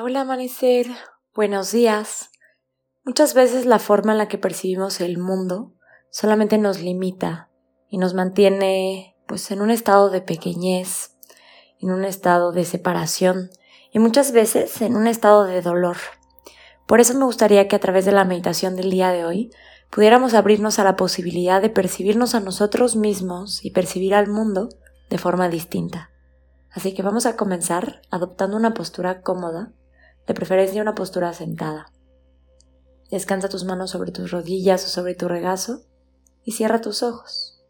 Hola, amanecer, buenos días. Muchas veces la forma en la que percibimos el mundo solamente nos limita y nos mantiene pues en un estado de pequeñez, en un estado de separación y muchas veces en un estado de dolor. Por eso me gustaría que a través de la meditación del día de hoy pudiéramos abrirnos a la posibilidad de percibirnos a nosotros mismos y percibir al mundo de forma distinta. Así que vamos a comenzar adoptando una postura cómoda, de una postura sentada. Descansa tus manos sobre tus rodillas o sobre tu regazo y cierra tus ojos.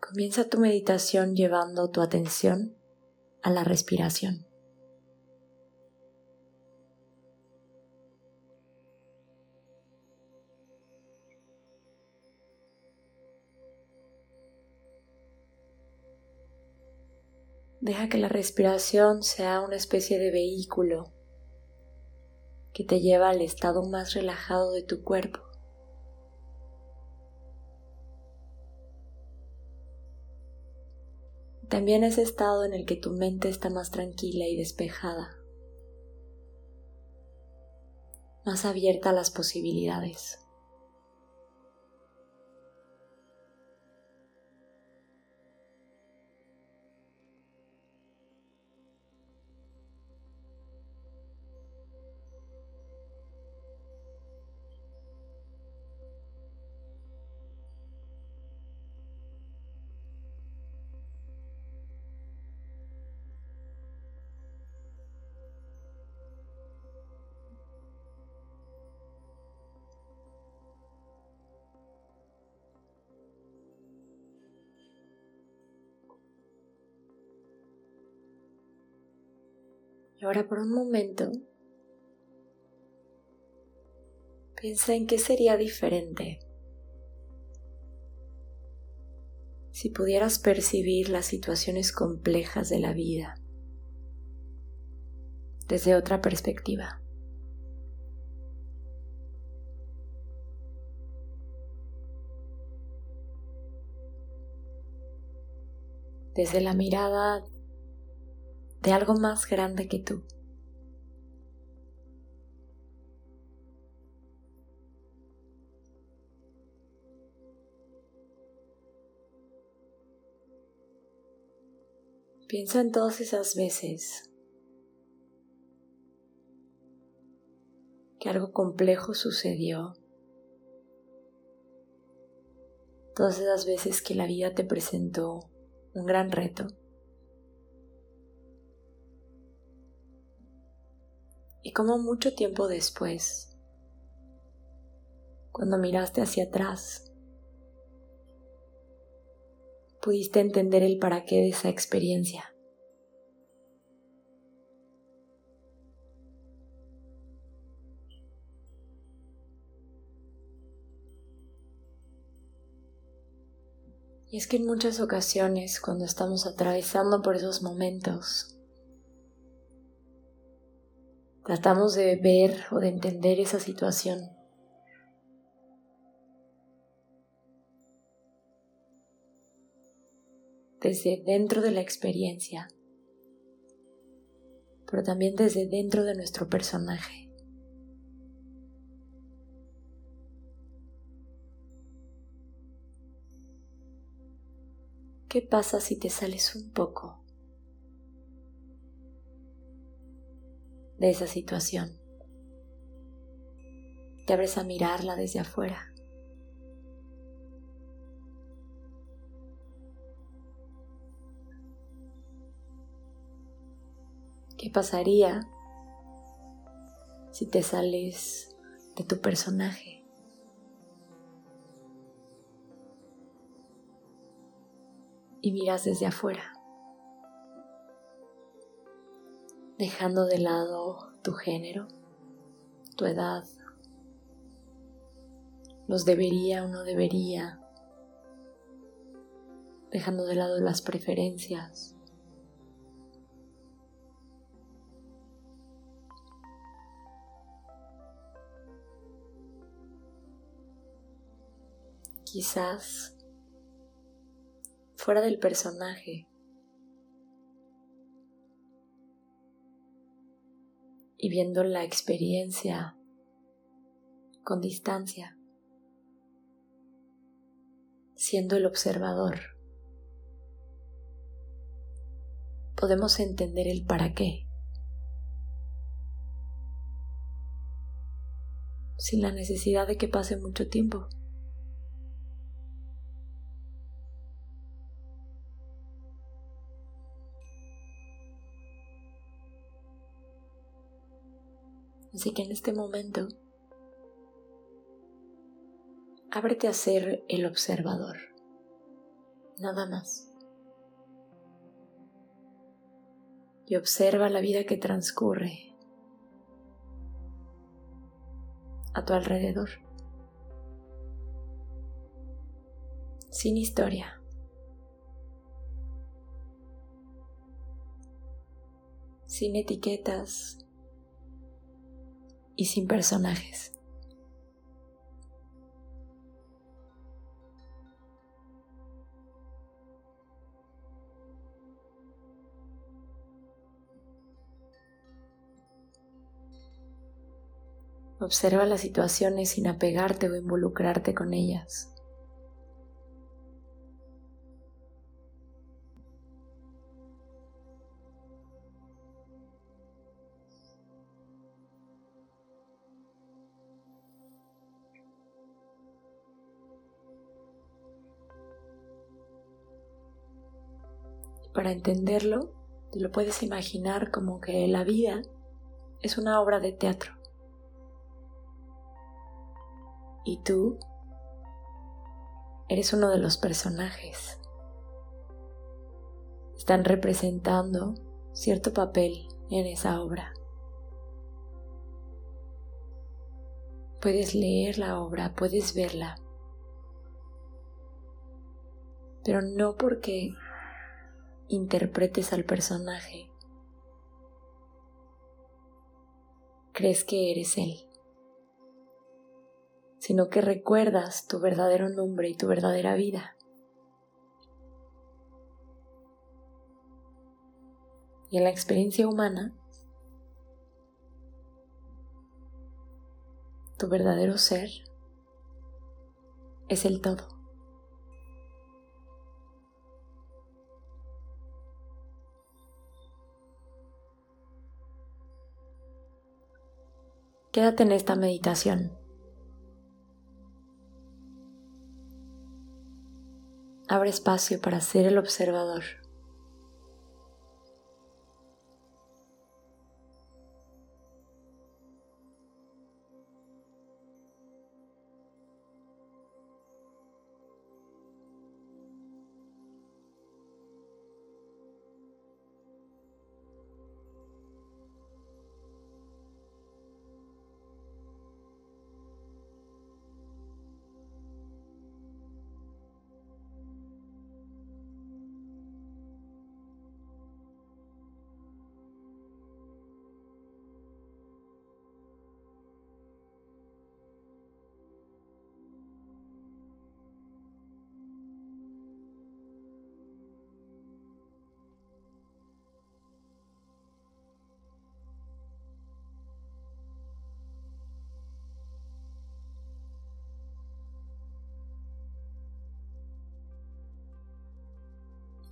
Comienza tu meditación llevando tu atención a la respiración. Deja que la respiración sea una especie de vehículo que te lleva al estado más relajado de tu cuerpo. También ese estado en el que tu mente está más tranquila y despejada, más abierta a las posibilidades. Y ahora por un momento piensa en qué sería diferente si pudieras percibir las situaciones complejas de la vida desde otra perspectiva. Desde la mirada de algo más grande que tú. Piensa en todas esas veces que algo complejo sucedió. Todas esas veces que la vida te presentó un gran reto. Y como mucho tiempo después, cuando miraste hacia atrás, pudiste entender el para qué de esa experiencia. Y es que en muchas ocasiones, cuando estamos atravesando por esos momentos, Tratamos de ver o de entender esa situación. Desde dentro de la experiencia, pero también desde dentro de nuestro personaje. ¿Qué pasa si te sales un poco de esa situación. Te abres a mirarla desde afuera. ¿Qué pasaría si te sales de tu personaje? Y miras desde afuera. Dejando de lado tu género, tu edad, los debería o no debería, dejando de lado las preferencias. Quizás fuera del personaje y viendo la experiencia con distancia, siendo el observador, podemos entender el para qué, sin la necesidad de que pase mucho tiempo. Así que en este momento, ábrete a ser el observador, nada más. Y observa la vida que transcurre a tu alrededor, sin historia. sin etiquetas, y sin personajes. Observa las situaciones sin apegarte o involucrarte con ellas. Para entenderlo, te lo puedes imaginar como que la vida es una obra de teatro. Y tú eres uno de los personajes. Están representando cierto papel en esa obra. Puedes leer la obra, puedes verla, pero no porque interpretes al personaje, crees que eres él, sino que recuerdas tu verdadero nombre y tu verdadera vida. Y en la experiencia humana, tu verdadero ser es el todo. Quédate en esta meditación. Abre espacio para ser el observador.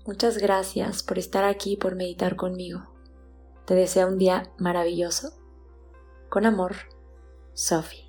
Muchas gracias por estar aquí y por meditar conmigo. Te deseo un día maravilloso. Con amor, Sophie.